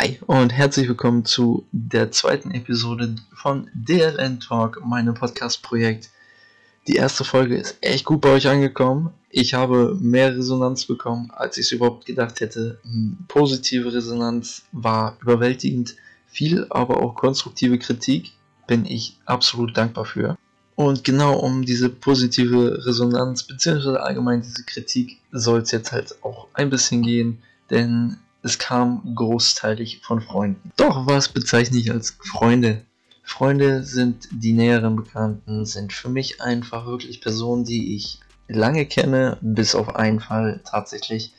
Hi und herzlich willkommen zu der zweiten Episode von DLN Talk, meinem Podcast-Projekt. Die erste Folge ist echt gut bei euch angekommen. Ich habe mehr Resonanz bekommen, als ich es überhaupt gedacht hätte. Positive Resonanz war überwältigend. Viel, aber auch konstruktive Kritik bin ich absolut dankbar für. Und genau um diese positive Resonanz beziehungsweise allgemein diese Kritik soll es jetzt halt auch ein bisschen gehen, denn es kam großteilig von Freunden. Doch was bezeichne ich als Freunde? Freunde sind die näheren Bekannten, sind für mich einfach wirklich Personen, die ich lange kenne, bis auf einen Fall tatsächlich,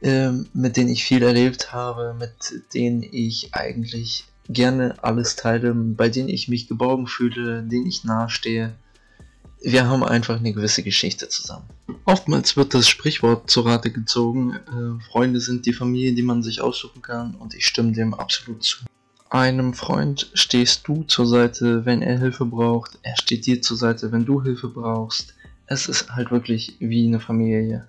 ähm, mit denen ich viel erlebt habe, mit denen ich eigentlich gerne alles teile, bei denen ich mich geborgen fühle, denen ich nahestehe. Wir haben einfach eine gewisse Geschichte zusammen. Oftmals wird das Sprichwort zur Rate gezogen, äh, Freunde sind die Familie, die man sich aussuchen kann und ich stimme dem absolut zu. Einem Freund stehst du zur Seite, wenn er Hilfe braucht. Er steht dir zur Seite, wenn du Hilfe brauchst. Es ist halt wirklich wie eine Familie.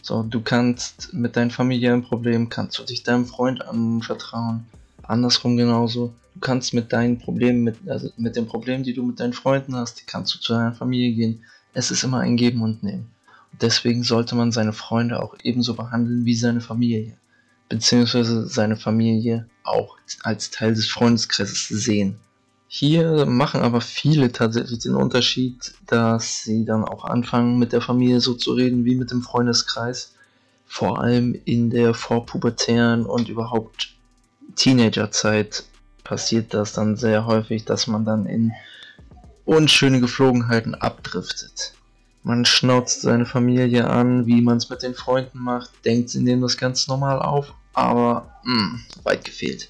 So, du kannst mit deinem familiären Problem, kannst du dich deinem Freund anvertrauen. Andersrum genauso. Du kannst mit deinen Problemen, mit, also mit den Problemen, die du mit deinen Freunden hast, kannst du zu deiner Familie gehen. Es ist immer ein Geben und Nehmen. Und deswegen sollte man seine Freunde auch ebenso behandeln wie seine Familie beziehungsweise seine Familie auch als Teil des Freundeskreises sehen. Hier machen aber viele tatsächlich den Unterschied, dass sie dann auch anfangen mit der Familie so zu reden wie mit dem Freundeskreis. Vor allem in der vorpubertären und überhaupt Teenagerzeit passiert das dann sehr häufig, dass man dann in unschöne Geflogenheiten abdriftet. Man schnauzt seine Familie an, wie man es mit den Freunden macht, denkt, sie nehmen das ganz normal auf aber mh, hm, weit gefehlt.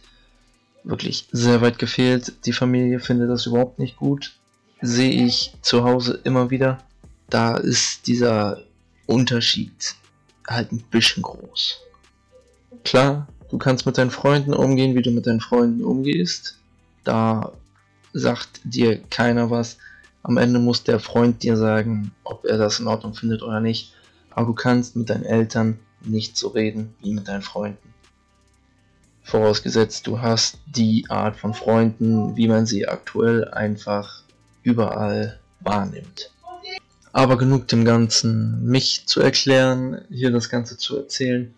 Wirklich sehr weit gefehlt. Die Familie findet das überhaupt nicht gut. Sehe ich zu Hause immer wieder. Da ist dieser Unterschied halt ein bisschen groß. Klar, du kannst mit deinen Freunden umgehen, wie du mit deinen Freunden umgehst. Da sagt dir keiner was. Am Ende muss der Freund dir sagen, ob er das in Ordnung findet oder nicht. Aber du kannst mit deinen Eltern nicht so reden wie mit deinen Freunden. Vorausgesetzt, du hast die Art von Freunden, wie man sie aktuell einfach überall wahrnimmt. Aber genug dem Ganzen, mich zu erklären, hier das Ganze zu erzählen.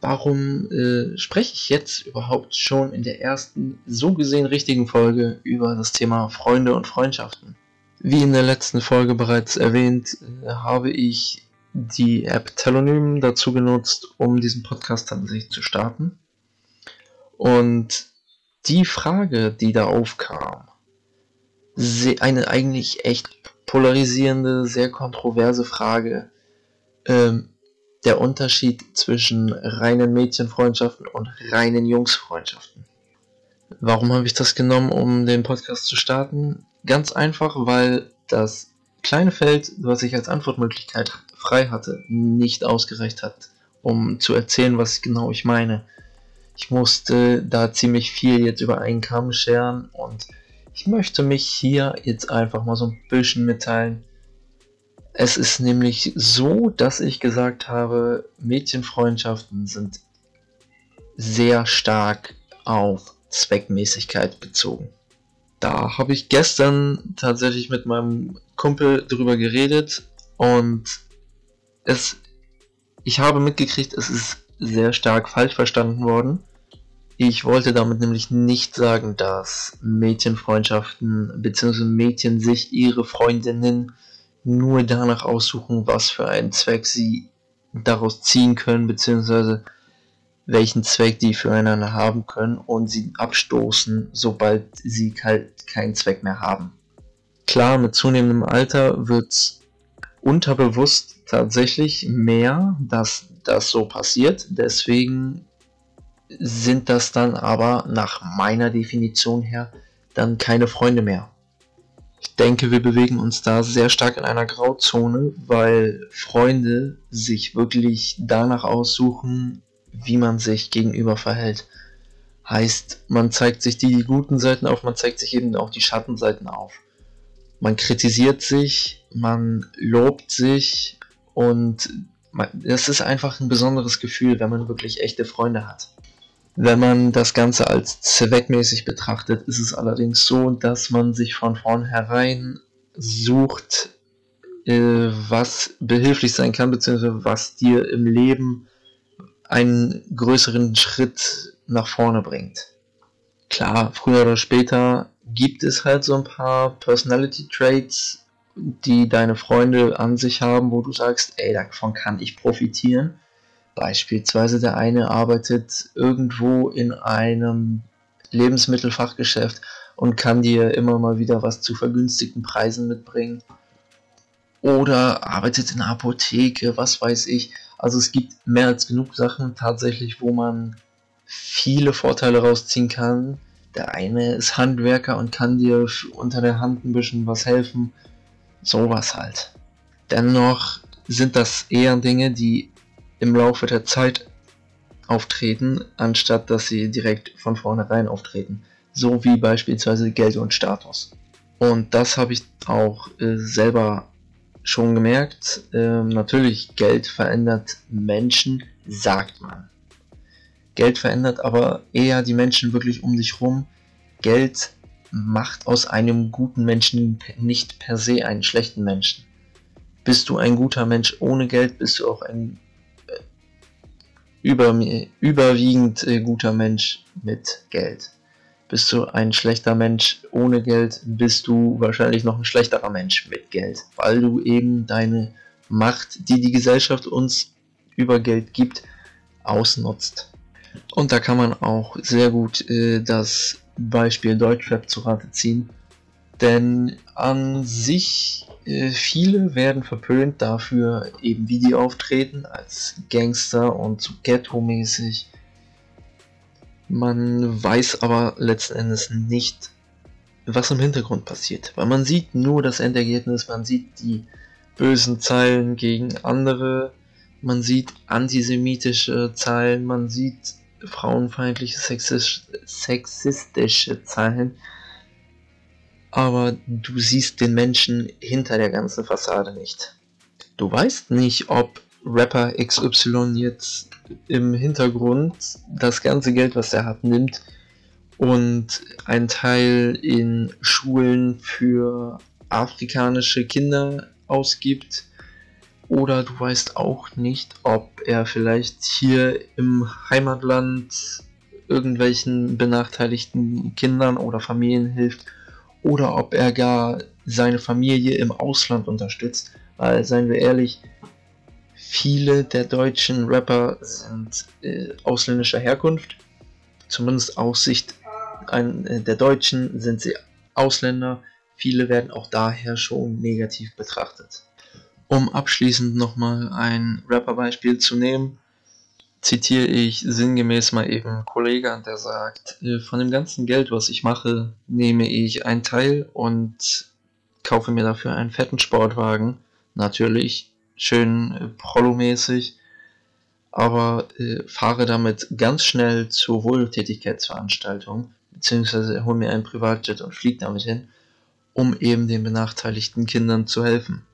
Warum äh, spreche ich jetzt überhaupt schon in der ersten, so gesehen richtigen Folge über das Thema Freunde und Freundschaften? Wie in der letzten Folge bereits erwähnt, äh, habe ich die App Telonym dazu genutzt, um diesen Podcast tatsächlich zu starten. Und die Frage, die da aufkam, eine eigentlich echt polarisierende, sehr kontroverse Frage, ähm, der Unterschied zwischen reinen Mädchenfreundschaften und reinen Jungsfreundschaften. Warum habe ich das genommen, um den Podcast zu starten? Ganz einfach, weil das kleine Feld, was ich als Antwortmöglichkeit frei hatte, nicht ausgereicht hat, um zu erzählen, was genau ich meine. Ich musste da ziemlich viel jetzt über einen Kamm scheren und ich möchte mich hier jetzt einfach mal so ein bisschen mitteilen. Es ist nämlich so, dass ich gesagt habe, Mädchenfreundschaften sind sehr stark auf Zweckmäßigkeit bezogen. Da habe ich gestern tatsächlich mit meinem Kumpel drüber geredet und es, ich habe mitgekriegt, es ist sehr stark falsch verstanden worden. Ich wollte damit nämlich nicht sagen, dass Mädchenfreundschaften bzw. Mädchen sich ihre Freundinnen nur danach aussuchen, was für einen Zweck sie daraus ziehen können, beziehungsweise welchen Zweck die füreinander haben können und sie abstoßen, sobald sie halt keinen Zweck mehr haben. Klar, mit zunehmendem Alter wird unterbewusst tatsächlich mehr, dass das so passiert. Deswegen sind das dann aber nach meiner Definition her dann keine Freunde mehr. Ich denke, wir bewegen uns da sehr stark in einer Grauzone, weil Freunde sich wirklich danach aussuchen, wie man sich gegenüber verhält. Heißt, man zeigt sich die guten Seiten auf, man zeigt sich eben auch die Schattenseiten auf. Man kritisiert sich, man lobt sich und es ist einfach ein besonderes Gefühl, wenn man wirklich echte Freunde hat. Wenn man das Ganze als zweckmäßig betrachtet, ist es allerdings so, dass man sich von vornherein sucht, äh, was behilflich sein kann, beziehungsweise was dir im Leben einen größeren Schritt nach vorne bringt. Klar, früher oder später gibt es halt so ein paar Personality Traits, die deine Freunde an sich haben, wo du sagst, ey, davon kann ich profitieren. Beispielsweise der eine arbeitet irgendwo in einem Lebensmittelfachgeschäft und kann dir immer mal wieder was zu vergünstigten Preisen mitbringen. Oder arbeitet in einer Apotheke, was weiß ich. Also es gibt mehr als genug Sachen tatsächlich, wo man viele Vorteile rausziehen kann. Der eine ist Handwerker und kann dir unter der Hand ein bisschen was helfen. Sowas halt. Dennoch sind das eher Dinge, die im Laufe der Zeit auftreten, anstatt dass sie direkt von vornherein auftreten. So wie beispielsweise Geld und Status. Und das habe ich auch äh, selber schon gemerkt. Ähm, natürlich, Geld verändert Menschen, sagt man. Geld verändert aber eher die Menschen wirklich um dich rum. Geld macht aus einem guten Menschen nicht per se einen schlechten Menschen. Bist du ein guter Mensch ohne Geld, bist du auch ein über, überwiegend äh, guter Mensch mit Geld. Bist du ein schlechter Mensch ohne Geld, bist du wahrscheinlich noch ein schlechterer Mensch mit Geld, weil du eben deine Macht, die die Gesellschaft uns über Geld gibt, ausnutzt. Und da kann man auch sehr gut äh, das Beispiel Deutschrap zu Rate ziehen, denn an sich viele werden verpönt dafür, eben wie die auftreten, als Gangster und so Ghetto-mäßig. Man weiß aber letzten Endes nicht, was im Hintergrund passiert, weil man sieht nur das Endergebnis, man sieht die bösen Zeilen gegen andere, man sieht antisemitische Zeilen, man sieht frauenfeindliche, sexistische Zeilen aber du siehst den Menschen hinter der ganzen Fassade nicht. Du weißt nicht, ob Rapper XY jetzt im Hintergrund das ganze Geld, was er hat, nimmt und einen Teil in Schulen für afrikanische Kinder ausgibt. Oder du weißt auch nicht, ob er vielleicht hier im Heimatland irgendwelchen benachteiligten Kindern oder Familien hilft oder ob er gar seine Familie im Ausland unterstützt. Weil, seien wir ehrlich, viele der deutschen Rapper sind äh, ausländischer Herkunft. Zumindest aus Sicht ein, äh, der Deutschen sind sie Ausländer. Viele werden auch daher schon negativ betrachtet. Um abschließend nochmal ein Rapper-Beispiel zu nehmen, zitiere ich sinngemäß mal eben einen Kollegen, der sagt, äh, von dem ganzen Geld, was ich mache, nehme ich einen Teil und kaufe mir dafür einen fetten Sportwagen. Natürlich schön äh, Prollo-mäßig, aber äh, fahre damit ganz schnell zur Wohltätigkeitsveranstaltung, beziehungsweise hole mir einen Privatjet und fliege damit hin, um eben den benachteiligten Kindern zu helfen.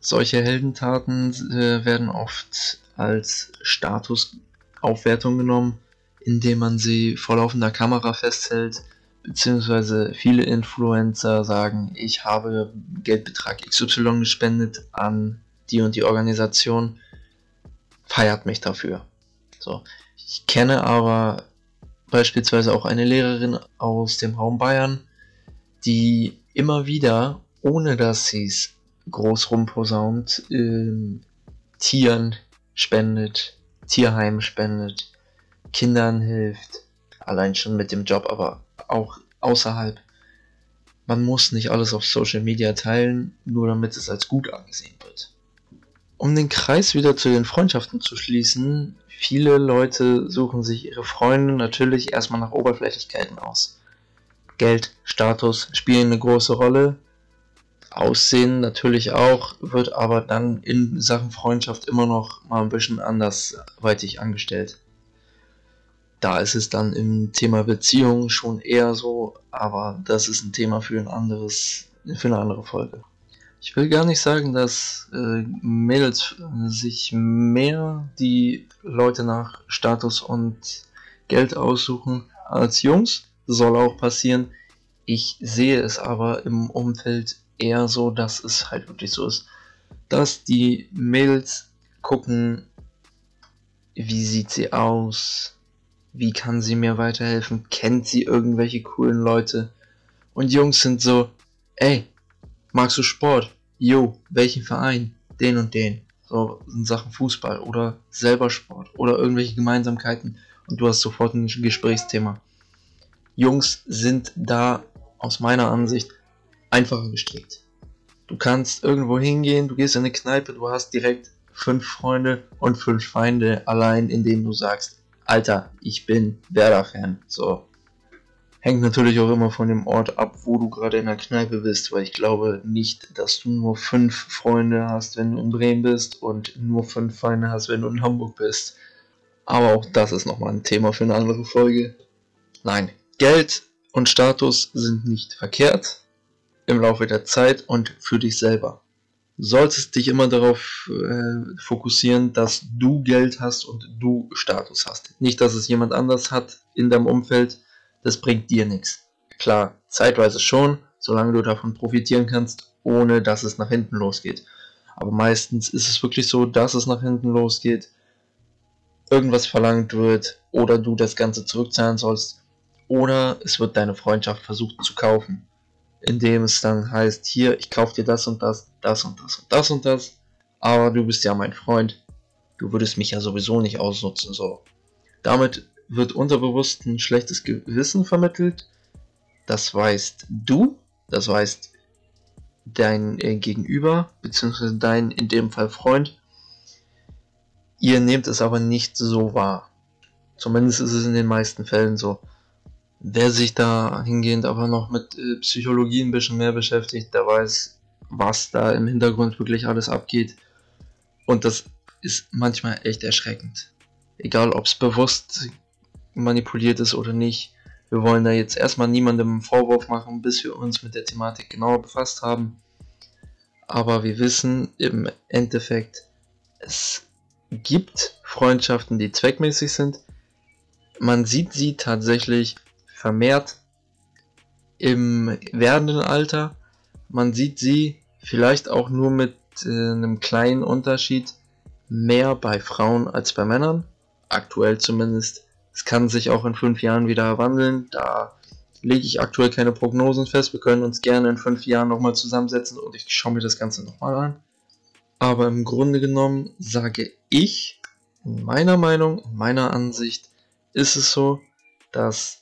Solche Heldentaten äh, werden oft als Status Aufwertung genommen, indem man sie vor laufender Kamera festhält, beziehungsweise viele Influencer sagen, ich habe Geldbetrag XY gespendet an die und die Organisation, feiert mich dafür. So, ich kenne aber beispielsweise auch eine Lehrerin aus dem Raum Bayern, die immer wieder, ohne dass sie es groß rumposaunt, äh, Tieren spendet, Tierheim spendet, Kindern hilft, allein schon mit dem Job, aber auch außerhalb. Man muss nicht alles auf Social Media teilen, nur damit es als gut angesehen wird. Um den Kreis wieder zu den Freundschaften zu schließen, viele Leute suchen sich ihre Freunde natürlich erstmal nach Oberflächlichkeiten aus. Geld, Status spielen eine große Rolle, Aussehen natürlich auch, wird aber dann in Sachen Freundschaft immer noch mal ein bisschen andersweitig angestellt. Da ist es dann im Thema Beziehung schon eher so, aber das ist ein Thema für ein anderes, für eine andere Folge. Ich will gar nicht sagen, dass äh, Mädels sich mehr die Leute nach Status und Geld aussuchen als Jungs. Soll auch passieren. Ich sehe es aber im Umfeld eher so, dass es halt wirklich so ist, dass die Mädels gucken, wie sieht sie aus, wie kann sie mir weiterhelfen, kennt sie irgendwelche coolen Leute. Und Jungs sind so, ey, magst du Sport? Jo, welchen Verein? Den und den. So in Sachen Fußball oder selber Sport oder irgendwelche Gemeinsamkeiten und du hast sofort ein Gesprächsthema. Jungs sind da aus meiner Ansicht einfacher gestrickt. Du kannst irgendwo hingehen, du gehst in eine Kneipe, du hast direkt fünf Freunde und fünf Feinde allein, indem du sagst, Alter, ich bin Werder-Fan. So. Hängt natürlich auch immer von dem Ort ab, wo du gerade in der Kneipe bist, weil ich glaube nicht, dass du nur fünf Freunde hast, wenn du in Bremen bist und nur fünf Feinde hast, wenn du in Hamburg bist. Aber auch das ist nochmal ein Thema für eine andere Folge. Nein, Geld und Status sind nicht verkehrt im Laufe der Zeit und für dich selber. Du solltest dich immer darauf äh, fokussieren, dass du Geld hast und du Status hast. Nicht, dass es jemand anders hat in deinem Umfeld. Das bringt dir nichts. Klar, zeitweise schon, solange du davon profitieren kannst, ohne dass es nach hinten losgeht. Aber meistens ist es wirklich so, dass es nach hinten losgeht irgendwas verlangt wird oder du das Ganze zurückzahlen sollst oder es wird deine Freundschaft versucht zu kaufen, indem es dann heißt, hier, ich kaufe dir das und das, das und das und das und das, aber du bist ja mein Freund, du würdest mich ja sowieso nicht ausnutzen, so. Damit wird unterbewusst ein schlechtes Gewissen vermittelt, das weißt du, das weißt dein äh, Gegenüber, beziehungsweise dein in dem Fall Freund Ihr nehmt es aber nicht so wahr. Zumindest ist es in den meisten Fällen so. Wer sich da hingehend aber noch mit äh, Psychologie ein bisschen mehr beschäftigt, der weiß, was da im Hintergrund wirklich alles abgeht. Und das ist manchmal echt erschreckend. Egal, ob es bewusst manipuliert ist oder nicht. Wir wollen da jetzt erstmal niemandem einen Vorwurf machen, bis wir uns mit der Thematik genauer befasst haben. Aber wir wissen im Endeffekt, es gibt Freundschaften, die zweckmäßig sind. Man sieht sie tatsächlich vermehrt im werdenden Alter. Man sieht sie vielleicht auch nur mit äh, einem kleinen Unterschied mehr bei Frauen als bei Männern. Aktuell zumindest. Es kann sich auch in fünf Jahren wieder wandeln. Da lege ich aktuell keine Prognosen fest. Wir können uns gerne in fünf Jahren nochmal zusammensetzen und ich schaue mir das Ganze nochmal an. Aber im Grunde genommen sage ich, in meiner Meinung, in meiner Ansicht, ist es so, dass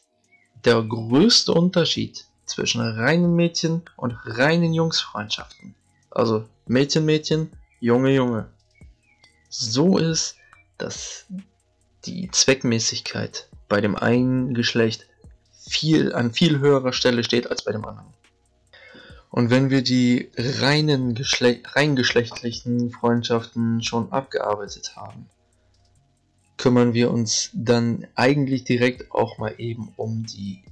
der größte Unterschied zwischen reinen Mädchen und reinen Jungsfreundschaften, also Mädchen, Mädchen, Junge, Junge, so ist, dass die Zweckmäßigkeit bei dem einen Geschlecht viel an viel höherer Stelle steht als bei dem anderen. Und wenn wir die reinen Geschle rein geschlechtlichen Freundschaften schon abgearbeitet haben, kümmern wir uns dann eigentlich direkt auch mal eben um die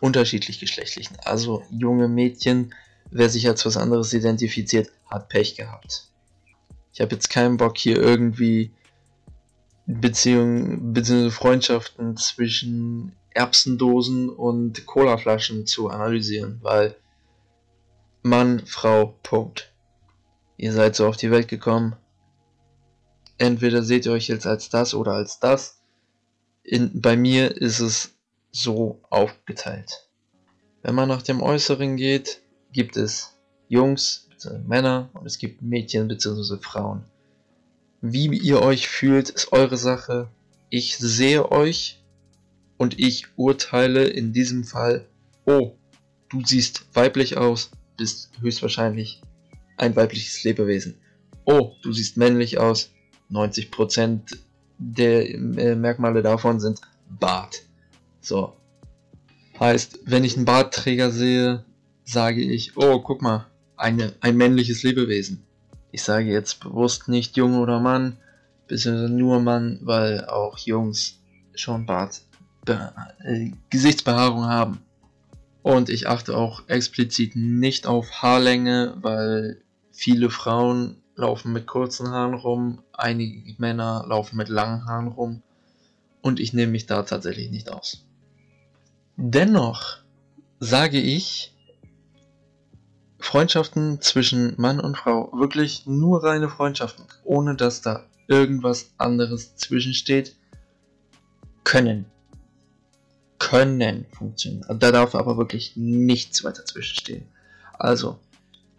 unterschiedlich geschlechtlichen. Also junge Mädchen, wer sich als was anderes identifiziert, hat Pech gehabt. Ich habe jetzt keinen Bock hier irgendwie Beziehungen bzw. Freundschaften zwischen Erbsendosen und Colaflaschen zu analysieren, weil Mann, Frau, Punkt. Ihr seid so auf die Welt gekommen. Entweder seht ihr euch jetzt als das oder als das. In, bei mir ist es so aufgeteilt. Wenn man nach dem Äußeren geht, gibt es Jungs bzw. Männer und es gibt Mädchen bzw. Frauen. Wie ihr euch fühlt, ist eure Sache. Ich sehe euch und ich urteile in diesem Fall, oh, du siehst weiblich aus, bist höchstwahrscheinlich ein weibliches Lebewesen. Oh, du siehst männlich aus. 90% der äh, Merkmale davon sind Bart. So. Heißt, wenn ich einen Bartträger sehe, sage ich, oh, guck mal, eine, ein männliches Lebewesen. Ich sage jetzt bewusst nicht Junge oder Mann, beziehungsweise nur Mann, weil auch Jungs schon Bart, äh, Gesichtsbehaarung haben. Und ich achte auch explizit nicht auf Haarlänge, weil viele Frauen laufen mit kurzen Haaren rum, einige Männer laufen mit langen Haaren rum. und ich nehme mich da tatsächlich nicht aus. Dennoch sage ich, Freundschaften zwischen Mann und Frau, wirklich nur reine Freundschaften, ohne dass da irgendwas anderes zwischensteht, können. Können funktionieren. Da darf aber wirklich nichts weiter zwischenstehen. Also,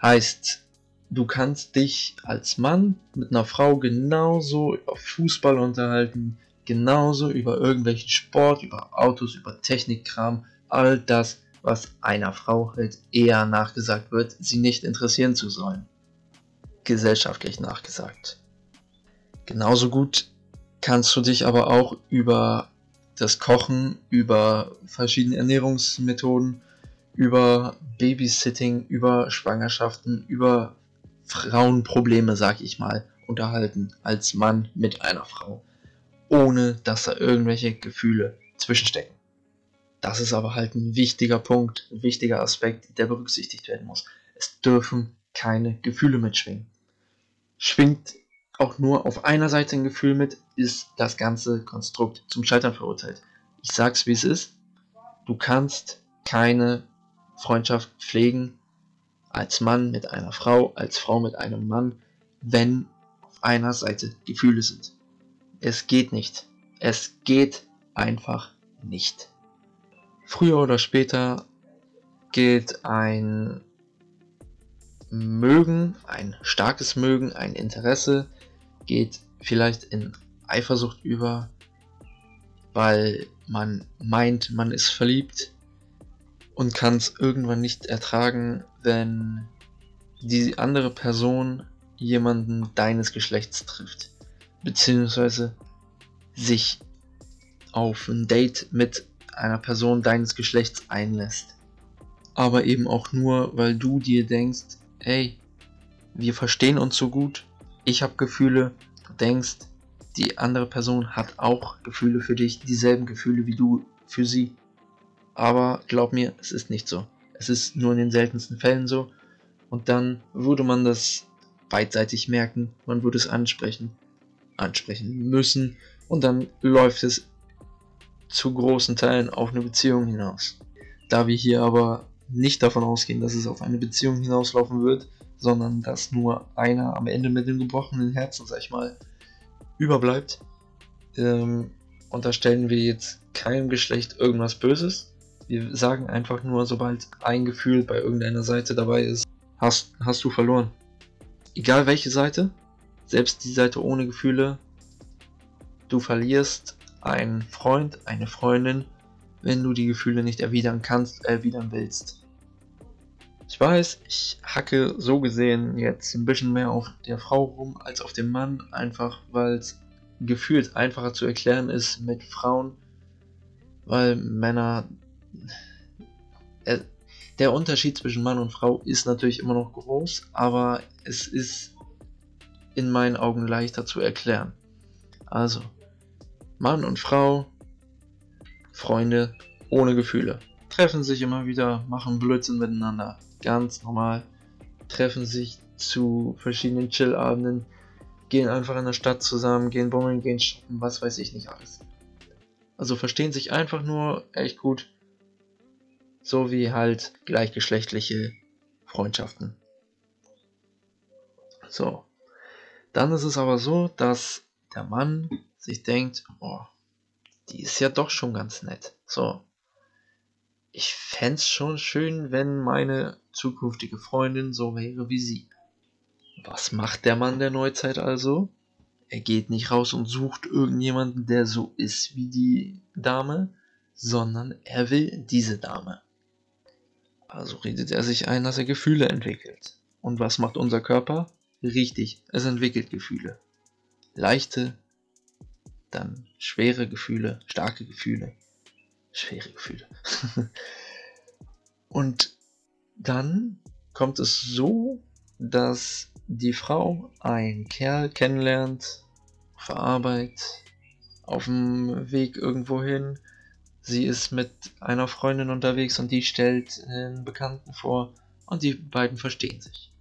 heißt, du kannst dich als Mann mit einer Frau genauso über Fußball unterhalten, genauso über irgendwelchen Sport, über Autos, über Technikkram, all das, was einer Frau halt eher nachgesagt wird, sie nicht interessieren zu sollen. Gesellschaftlich nachgesagt. Genauso gut kannst du dich aber auch über das Kochen, über verschiedene Ernährungsmethoden, über Babysitting, über Schwangerschaften, über Frauenprobleme, sag ich mal, unterhalten als Mann mit einer Frau, ohne dass da irgendwelche Gefühle zwischenstecken. Das ist aber halt ein wichtiger Punkt, ein wichtiger Aspekt, der berücksichtigt werden muss. Es dürfen keine Gefühle mitschwingen. Schwingt auch nur auf einer Seite ein Gefühl mit, ist das ganze Konstrukt zum Scheitern verurteilt. Ich sag's wie es ist. Du kannst keine Freundschaft pflegen als Mann mit einer Frau, als Frau mit einem Mann, wenn auf einer Seite Gefühle sind. Es geht nicht. Es geht einfach nicht. Früher oder später geht ein Mögen, ein starkes Mögen, ein Interesse, geht vielleicht in Eifersucht über, weil man meint, man ist verliebt und kann es irgendwann nicht ertragen, wenn die andere Person jemanden deines Geschlechts trifft, beziehungsweise sich auf ein Date mit einer Person deines Geschlechts einlässt. Aber eben auch nur, weil du dir denkst, hey, wir verstehen uns so gut, ich habe Gefühle, du denkst, die andere Person hat auch Gefühle für dich, dieselben Gefühle wie du für sie. Aber glaub mir, es ist nicht so. Es ist nur in den seltensten Fällen so. Und dann würde man das beidseitig merken, man würde es ansprechen, ansprechen müssen und dann läuft es zu großen Teilen auf eine Beziehung hinaus. Da wir hier aber nicht davon ausgehen, dass es auf eine Beziehung hinauslaufen wird, sondern dass nur einer am Ende mit dem gebrochenen Herzen, sag ich mal, überbleibt, ähm, unterstellen wir jetzt keinem Geschlecht irgendwas Böses. Wir sagen einfach nur, sobald ein Gefühl bei irgendeiner Seite dabei ist, hast, hast du verloren. Egal welche Seite, selbst die Seite ohne Gefühle, du verlierst ein Freund, eine Freundin, wenn du die Gefühle nicht erwidern kannst, erwidern willst. Ich weiß, ich hacke so gesehen jetzt ein bisschen mehr auf der Frau rum als auf dem Mann, einfach weil es gefühlt einfacher zu erklären ist mit Frauen, weil Männer. Äh, der Unterschied zwischen Mann und Frau ist natürlich immer noch groß, aber es ist in meinen Augen leichter zu erklären. Also, Mann und Frau, Freunde ohne Gefühle. Treffen sich immer wieder, machen Blödsinn miteinander. Ganz normal. Treffen sich zu verschiedenen Chillabenden, gehen einfach in der Stadt zusammen, gehen bummeln, gehen shoppen, was weiß ich nicht alles. Also verstehen sich einfach nur echt gut. So wie halt gleichgeschlechtliche Freundschaften. So. Dann ist es aber so, dass der Mann sich denkt, oh, die ist ja doch schon ganz nett. So. Ich fände es schon schön, wenn meine zukünftige Freundin so wäre wie sie. Was macht der Mann der Neuzeit also? Er geht nicht raus und sucht irgendjemanden, der so ist wie die Dame, sondern er will diese Dame. Also redet er sich ein, dass er Gefühle entwickelt. Und was macht unser Körper? Richtig, es entwickelt Gefühle. Leichte, dann schwere Gefühle, starke Gefühle, schwere Gefühle. und dann kommt es so, dass die Frau einen Kerl kennenlernt, Arbeit, auf dem Weg irgendwo hin. Sie ist mit einer Freundin unterwegs und die stellt einen Bekannten vor und die beiden verstehen sich.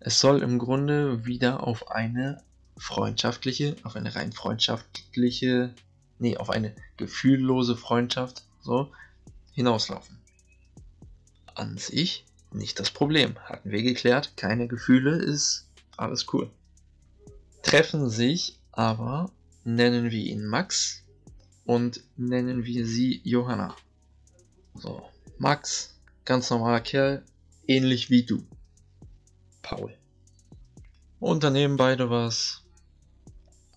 Es soll im Grunde wieder auf eine freundschaftliche, auf eine rein freundschaftliche nee, auf eine gefühllose Freundschaft so hinauslaufen. An sich nicht das Problem. Hatten wir geklärt, keine Gefühle ist alles cool. Treffen sich aber, nennen wir ihn Max und nennen wir sie Johanna. So, Max, ganz normaler Kerl, ähnlich wie du. Paul. Unternehmen beide was.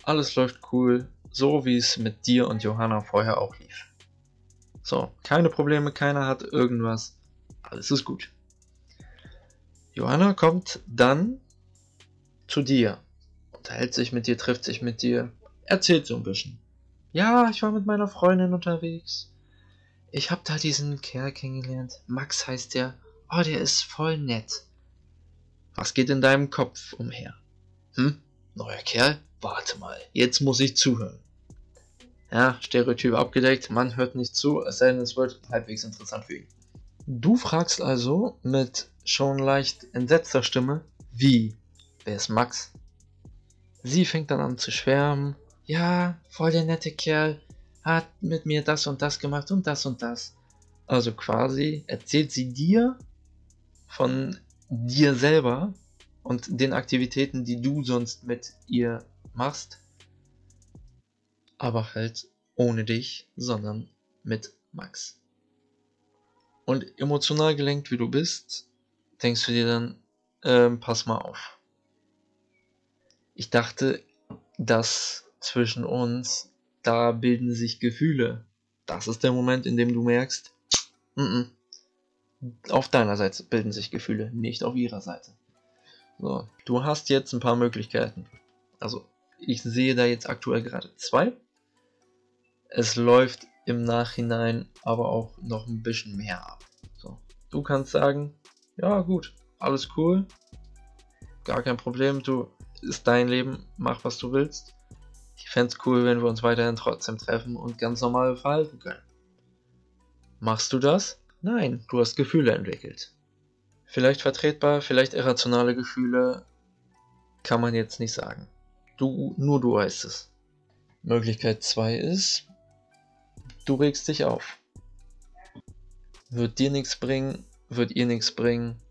Alles läuft cool, so wie es mit dir und Johanna vorher auch lief. So, keine Probleme, keiner hat irgendwas. Alles ist gut. Johanna kommt dann zu dir, unterhält sich mit dir, trifft sich mit dir, erzählt so ein bisschen. Ja, ich war mit meiner Freundin unterwegs. Ich hab da diesen Kerl kennengelernt. Max heißt der. Oh, der ist voll nett. Was geht in deinem Kopf umher? Hm? Neuer Kerl? Warte mal, jetzt muss ich zuhören. Ja, Stereotyp abgedeckt, man hört nicht zu, es sei denn, es wird halbwegs interessant für ihn. Du fragst also mit schon leicht entsetzter Stimme, wie? Wer ist Max? Sie fängt dann an zu schwärmen. Ja, voll der nette Kerl, hat mit mir das und das gemacht und das und das. Also quasi erzählt sie dir von dir selber und den Aktivitäten, die du sonst mit ihr machst, aber halt ohne dich, sondern mit Max. Und emotional gelenkt wie du bist, denkst du dir dann, ähm, pass mal auf. Ich dachte, dass zwischen uns, da bilden sich Gefühle. Das ist der Moment, in dem du merkst, n -n, auf deiner Seite bilden sich Gefühle, nicht auf ihrer Seite. So, du hast jetzt ein paar Möglichkeiten. Also, ich sehe da jetzt aktuell gerade zwei. Es läuft im Nachhinein aber auch noch ein bisschen mehr ab. So, du kannst sagen, ja gut, alles cool, gar kein Problem, du ist dein Leben, mach was du willst. Ich fände es cool, wenn wir uns weiterhin trotzdem treffen und ganz normal verhalten können. Machst du das? Nein, du hast Gefühle entwickelt. Vielleicht vertretbar, vielleicht irrationale Gefühle, kann man jetzt nicht sagen. Du, nur du weißt es. Möglichkeit 2 ist, du regst dich auf. Wird dir nichts bringen, wird ihr nichts bringen.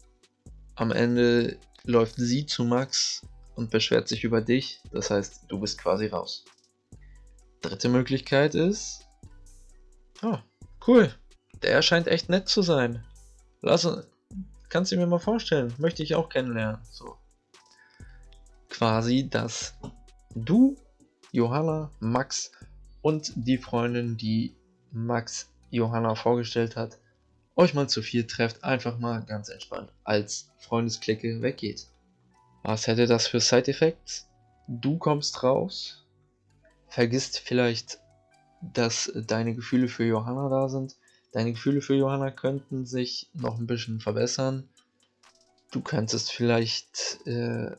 Am Ende läuft sie zu Max und beschwert sich über dich. Das heißt, du bist quasi raus. Dritte Möglichkeit ist, oh, cool, der scheint echt nett zu sein. Lass, kannst du mir mal vorstellen, möchte ich auch kennenlernen. So. Quasi, dass du, Johanna, Max und die Freundin, die Max Johanna vorgestellt hat, euch mal zu viel trefft, einfach mal ganz entspannt als Freundesklicke weggeht. Was hätte das für Side-Effects? Du kommst raus, vergisst vielleicht, dass deine Gefühle für Johanna da sind Deine Gefühle für Johanna könnten sich noch ein bisschen verbessern. Du könntest vielleicht äh,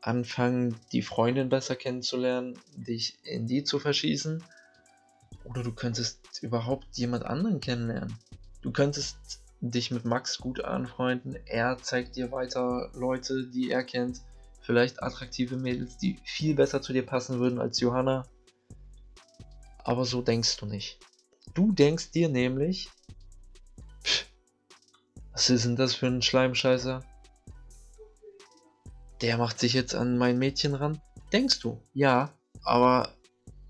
anfangen, die Freundin besser kennenzulernen, dich in die zu verschießen. Oder du könntest überhaupt jemand anderen kennenlernen. Du könntest dich mit Max gut anfreunden. Er zeigt dir weiter Leute, die er kennt. Vielleicht attraktive Mädels, die viel besser zu dir passen würden als Johanna. Aber so denkst du nicht. Du denkst dir nämlich, was ist denn das für ein Schleimscheißer? Der macht sich jetzt an mein Mädchen ran? Denkst du? Ja, aber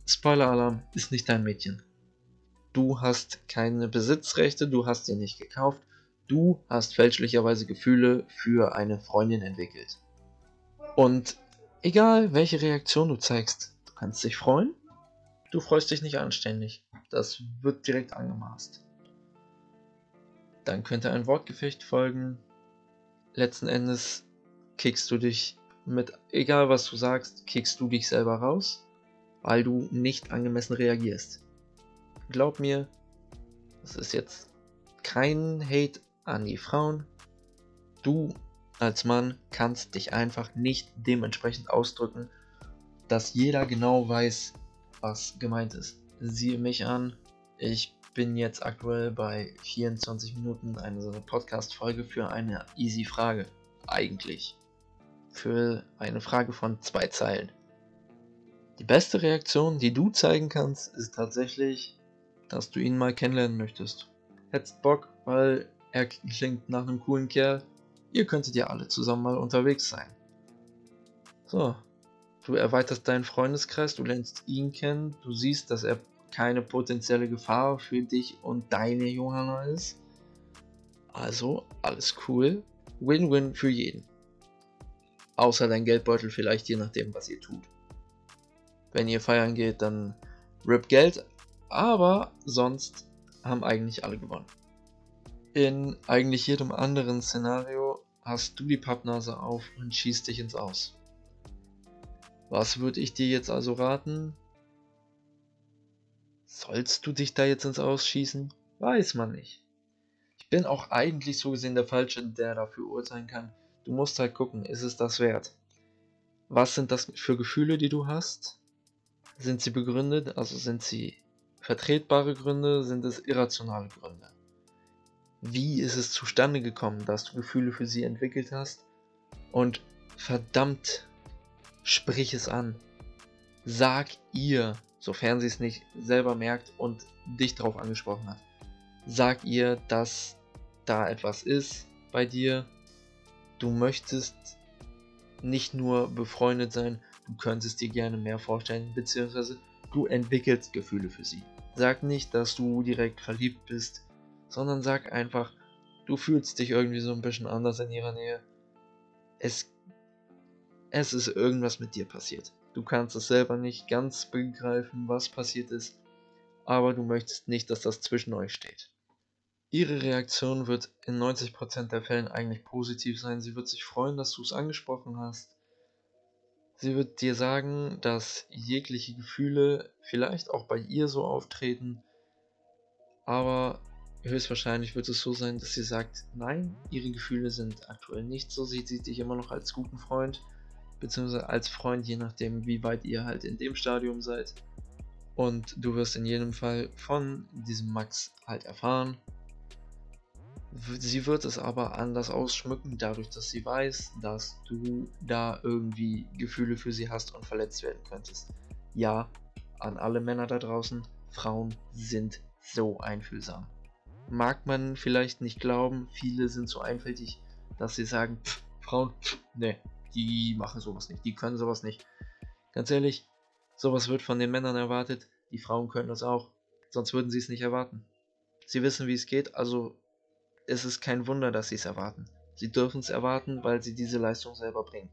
Spoiler-Alarm ist nicht dein Mädchen. Du hast keine Besitzrechte, du hast sie nicht gekauft, du hast fälschlicherweise Gefühle für eine Freundin entwickelt. Und egal welche Reaktion du zeigst, du kannst dich freuen, du freust dich nicht anständig. Das wird direkt angemaßt. Dann könnte ein Wortgefecht folgen. Letzten Endes kickst du dich mit, egal was du sagst, kickst du dich selber raus, weil du nicht angemessen reagierst. Glaub mir, das ist jetzt kein Hate an die Frauen. Du als Mann kannst dich einfach nicht dementsprechend ausdrücken, dass jeder genau weiß, was gemeint ist. Siehe mich an, ich bin jetzt aktuell bei 24 Minuten eine Podcast-Folge für eine easy Frage. Eigentlich. Für eine Frage von zwei Zeilen. Die beste Reaktion, die du zeigen kannst, ist tatsächlich, dass du ihn mal kennenlernen möchtest. Hättest Bock, weil er klingt nach einem coolen Kerl. Ihr könntet ja alle zusammen mal unterwegs sein. So, du erweiterst deinen Freundeskreis, du lernst ihn kennen, du siehst, dass er keine potenzielle Gefahr für dich und deine Johanna ist. Also alles cool. Win-win für jeden. Außer dein Geldbeutel vielleicht, je nachdem, was ihr tut. Wenn ihr feiern geht, dann RIP Geld. Aber sonst haben eigentlich alle gewonnen. In eigentlich jedem anderen Szenario hast du die Pappnase auf und schießt dich ins Aus. Was würde ich dir jetzt also raten? Sollst du dich da jetzt ins Ausschießen? Weiß man nicht. Ich bin auch eigentlich so gesehen der Falsche, der dafür urteilen kann. Du musst halt gucken, ist es das wert? Was sind das für Gefühle, die du hast? Sind sie begründet? Also sind sie vertretbare Gründe? Sind es irrationale Gründe? Wie ist es zustande gekommen, dass du Gefühle für sie entwickelt hast? Und verdammt, sprich es an. Sag ihr, sofern sie es nicht selber merkt und dich darauf angesprochen hat. Sag ihr, dass da etwas ist bei dir. Du möchtest nicht nur befreundet sein, du könntest dir gerne mehr vorstellen, beziehungsweise du entwickelst Gefühle für sie. Sag nicht, dass du direkt verliebt bist, sondern sag einfach, du fühlst dich irgendwie so ein bisschen anders in ihrer Nähe. Es, es ist irgendwas mit dir passiert. Du kannst es selber nicht ganz begreifen, was passiert ist, aber du möchtest nicht, dass das zwischen euch steht. Ihre Reaktion wird in 90% der Fällen eigentlich positiv sein. Sie wird sich freuen, dass du es angesprochen hast. Sie wird dir sagen, dass jegliche Gefühle vielleicht auch bei ihr so auftreten, aber höchstwahrscheinlich wird es so sein, dass sie sagt, nein, ihre Gefühle sind aktuell nicht so. Sie sieht dich immer noch als guten Freund beziehungsweise als Freund, je nachdem, wie weit ihr halt in dem Stadium seid. Und du wirst in jedem Fall von diesem Max halt erfahren. Sie wird es aber anders ausschmücken, dadurch, dass sie weiß, dass du da irgendwie Gefühle für sie hast und verletzt werden könntest. Ja, an alle Männer da draußen, Frauen sind so einfühlsam. Mag man vielleicht nicht glauben, viele sind so einfältig, dass sie sagen, pff, Frauen, pff, nee, die machen sowas nicht, die können sowas nicht. Ganz ehrlich, sowas wird von den Männern erwartet, die Frauen können das auch, sonst würden sie es nicht erwarten. Sie wissen, wie es geht, also ist es kein Wunder, dass sie es erwarten. Sie dürfen es erwarten, weil sie diese Leistung selber bringen.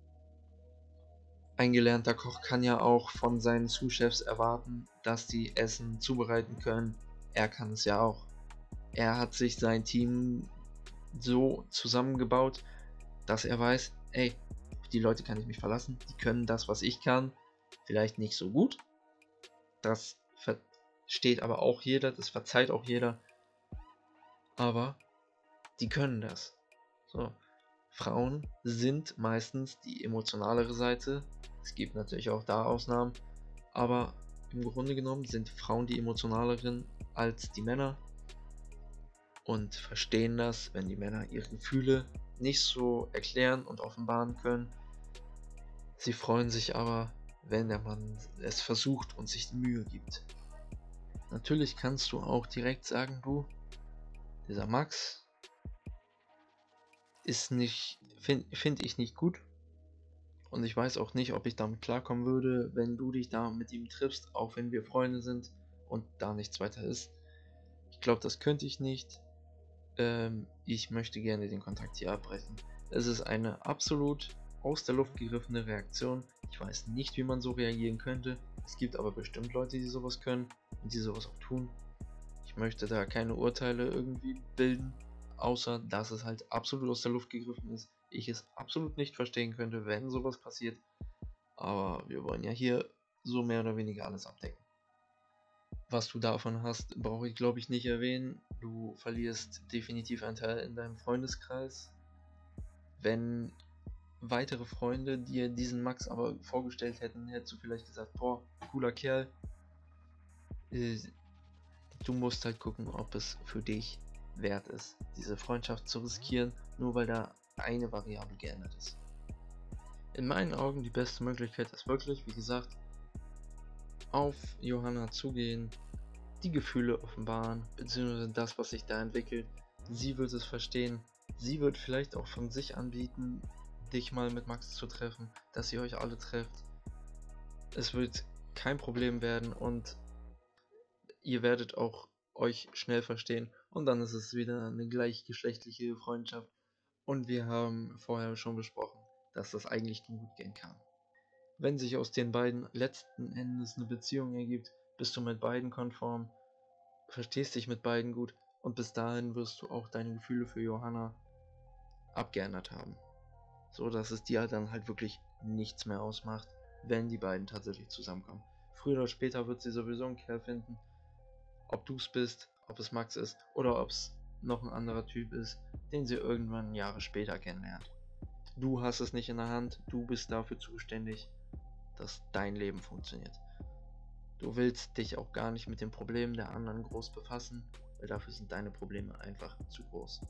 Ein gelernter Koch kann ja auch von seinen Zuschefs erwarten, dass die Essen zubereiten können. Er kann es ja auch. Er hat sich sein Team so zusammengebaut, dass er weiß, ey, die Leute kann ich mich verlassen. Die können das, was ich kann. Vielleicht nicht so gut. Das versteht aber auch jeder. Das verzeiht auch jeder. Aber die können das. So. Frauen sind meistens die emotionalere Seite. Es gibt natürlich auch da Ausnahmen. Aber im Grunde genommen sind Frauen die emotionaleren als die Männer und verstehen das, wenn die Männer ihre Gefühle nicht so erklären und offenbaren können. Sie freuen sich aber, wenn der Mann es versucht und sich Mühe gibt. Natürlich kannst du auch direkt sagen, du, dieser Max ist nicht, finde find ich nicht gut. Und ich weiß auch nicht, ob ich damit klarkommen würde, wenn du dich da mit ihm triffst, auch wenn wir Freunde sind und da nichts weiter ist. Ich glaube, das könnte ich nicht. Ähm, ich möchte gerne den Kontakt hier abbrechen. Es ist eine absolut aus der Luft gegriffene Reaktion. Ich weiß nicht, wie man so reagieren könnte. Es gibt aber bestimmt Leute, die sowas können und die sowas auch tun. Ich möchte da keine Urteile irgendwie bilden, außer dass es halt absolut aus der Luft gegriffen ist. Ich es absolut nicht verstehen könnte, wenn sowas passiert. Aber wir wollen ja hier so mehr oder weniger alles abdecken. Was du davon hast, brauche ich glaube ich nicht erwähnen. Du verlierst definitiv einen Teil in deinem Freundeskreis. Wenn weitere Freunde dir diesen Max aber vorgestellt hätten, hättest du vielleicht gesagt, boah, cooler Kerl. Äh, du musst halt gucken, ob es für dich wert ist, diese Freundschaft zu riskieren, nur weil da eine Variable geändert ist. In meinen Augen die beste Möglichkeit ist wirklich, wie gesagt, auf Johanna zugehen, die Gefühle offenbaren, beziehungsweise das, was sich da entwickelt. Sie wird es verstehen. Sie wird vielleicht auch von sich anbieten, dich mal mit Max zu treffen, dass ihr euch alle trefft. Es wird kein Problem werden und ihr werdet auch euch schnell verstehen und dann ist es wieder eine gleichgeschlechtliche Freundschaft und wir haben vorher schon besprochen, dass das eigentlich gut gehen kann. Wenn sich aus den beiden letzten Endes eine Beziehung ergibt, bist du mit beiden konform, verstehst dich mit beiden gut und bis dahin wirst du auch deine Gefühle für Johanna abgeändert haben. So dass es dir dann halt wirklich nichts mehr ausmacht, wenn die beiden tatsächlich zusammenkommen. Früher oder später wird sie sowieso einen Kerl finden. Ob du es bist, ob es Max ist oder ob es noch ein anderer Typ ist, den sie irgendwann Jahre später kennenlernt. Du hast es nicht in der Hand, du bist dafür zuständig, dass dein Leben funktioniert. Du willst dich auch gar nicht mit den Problemen der anderen groß befassen, weil dafür sind deine Probleme einfach zu groß.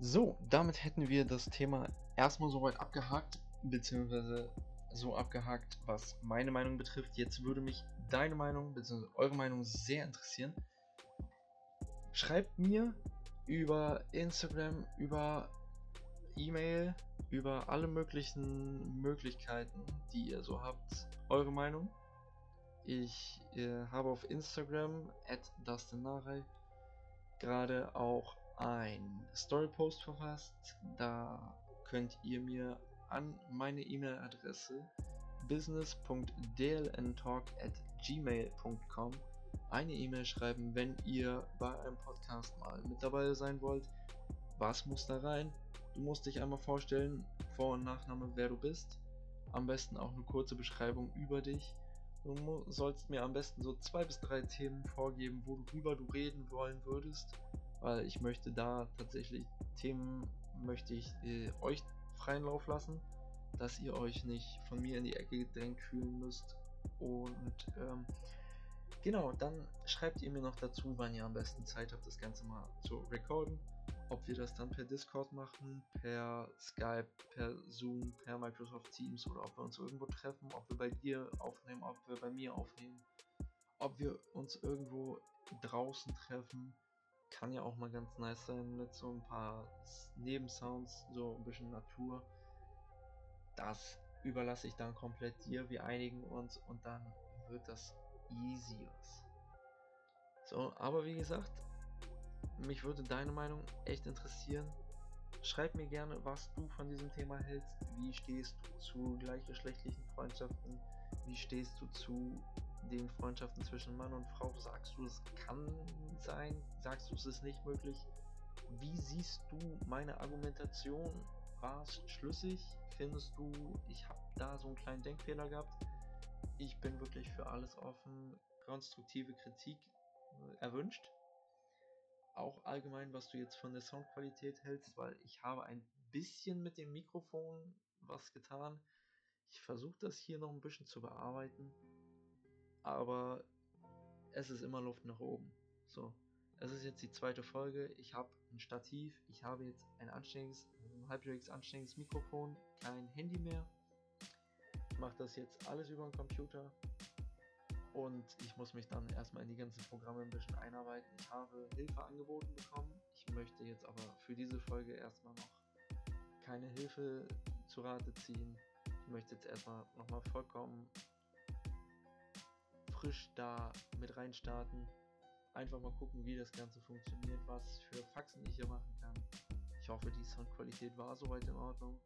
So, damit hätten wir das Thema erstmal soweit abgehakt, beziehungsweise so abgehakt, was meine Meinung betrifft. Jetzt würde mich deine Meinung bzw. eure Meinung sehr interessieren. Schreibt mir über Instagram, über E-Mail, über alle möglichen Möglichkeiten, die ihr so habt, eure Meinung. Ich äh, habe auf Instagram at DustinNarei gerade auch ein Storypost verfasst. Da könnt ihr mir an meine E-Mail-Adresse business.dlntalk@gmail.com eine E-Mail schreiben, wenn ihr bei einem Podcast mal mit dabei sein wollt. Was muss da rein? Du musst dich einmal vorstellen, Vor- und Nachname, wer du bist. Am besten auch eine kurze Beschreibung über dich. Du sollst mir am besten so zwei bis drei Themen vorgeben, worüber du reden wollen würdest, weil ich möchte da tatsächlich Themen möchte ich äh, euch freien Lauf lassen, dass ihr euch nicht von mir in die Ecke gedrängt fühlen müsst. Und ähm, genau, dann schreibt ihr mir noch dazu, wann ihr am besten Zeit habt, das Ganze mal zu recorden. Ob wir das dann per Discord machen, per Skype, per Zoom, per Microsoft Teams oder ob wir uns irgendwo treffen, ob wir bei dir aufnehmen, ob wir bei mir aufnehmen, ob wir uns irgendwo draußen treffen kann ja auch mal ganz nice sein mit so ein paar Nebensounds, so ein bisschen Natur. Das überlasse ich dann komplett dir. Wir einigen uns und dann wird das easy was. So, aber wie gesagt, mich würde deine Meinung echt interessieren. Schreib mir gerne, was du von diesem Thema hältst. Wie stehst du zu gleichgeschlechtlichen Freundschaften? Wie stehst du zu den Freundschaften zwischen Mann und Frau? Sagst du, es kann sein? Sagst du, es ist nicht möglich? Wie siehst du meine Argumentation? War es schlüssig? Findest du, ich habe da so einen kleinen Denkfehler gehabt? Ich bin wirklich für alles offen. Konstruktive Kritik äh, erwünscht. Auch allgemein, was du jetzt von der Soundqualität hältst, weil ich habe ein bisschen mit dem Mikrofon was getan. Ich versuche das hier noch ein bisschen zu bearbeiten aber es ist immer Luft nach oben. So, es ist jetzt die zweite Folge. Ich habe ein Stativ, ich habe jetzt ein anständiges, ein halbwegs anständiges Mikrofon, kein Handy mehr. Ich mache das jetzt alles über den Computer und ich muss mich dann erstmal in die ganzen Programme ein bisschen einarbeiten. Ich habe Hilfe angeboten bekommen. Ich möchte jetzt aber für diese Folge erstmal noch keine Hilfe zu Rate ziehen. Ich möchte jetzt erstmal nochmal vollkommen frisch da mit rein starten. Einfach mal gucken, wie das Ganze funktioniert, was für Faxen ich hier machen kann. Ich hoffe, die Soundqualität war soweit in Ordnung.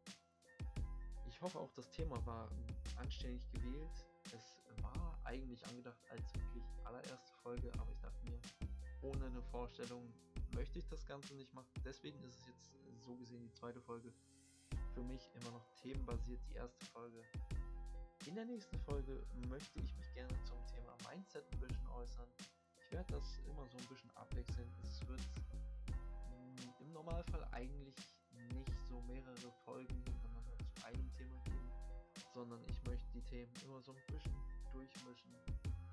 Ich hoffe auch, das Thema war anständig gewählt. Es war eigentlich angedacht als wirklich allererste Folge, aber ich dachte mir, ohne eine Vorstellung möchte ich das Ganze nicht machen. Deswegen ist es jetzt so gesehen die zweite Folge. Für mich immer noch themenbasiert die erste Folge. In der nächsten Folge möchte ich mich gerne zum Thema Mindset ein bisschen äußern. Ich werde das immer so ein bisschen abwechseln. Es wird mm, im Normalfall eigentlich nicht so mehrere Folgen zu einem Thema geben, sondern ich möchte die Themen immer so ein bisschen durchmischen,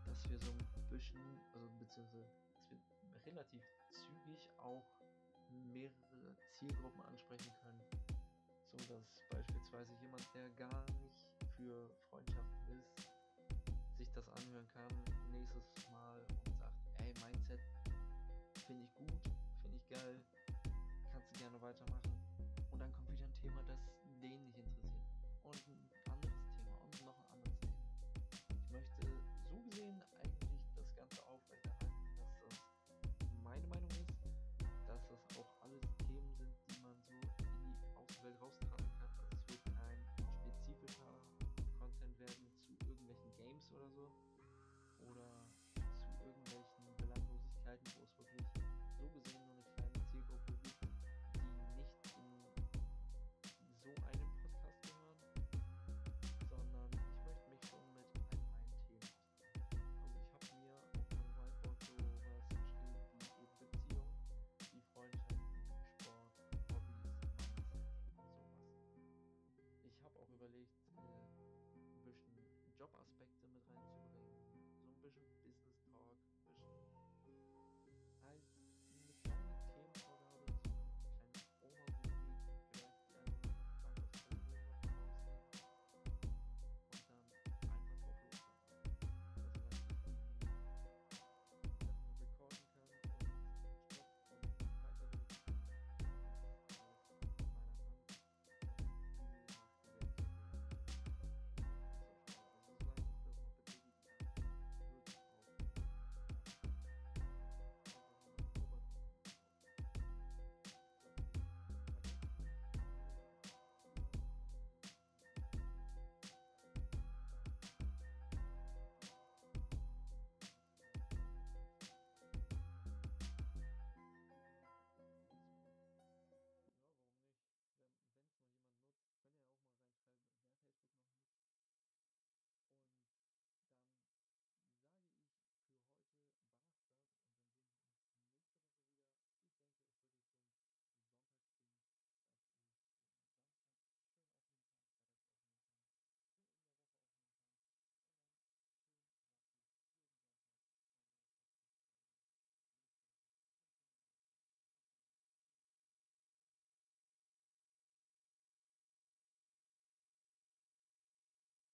dass wir so ein bisschen, also beziehungsweise dass wir relativ zügig auch mehrere Zielgruppen ansprechen können, so dass beispielsweise jemand, der gar nicht für Freundschaften ist, sich das anhören kann nächstes Mal und sagt, ey, Mindset finde ich gut, finde ich geil, kannst du gerne weitermachen.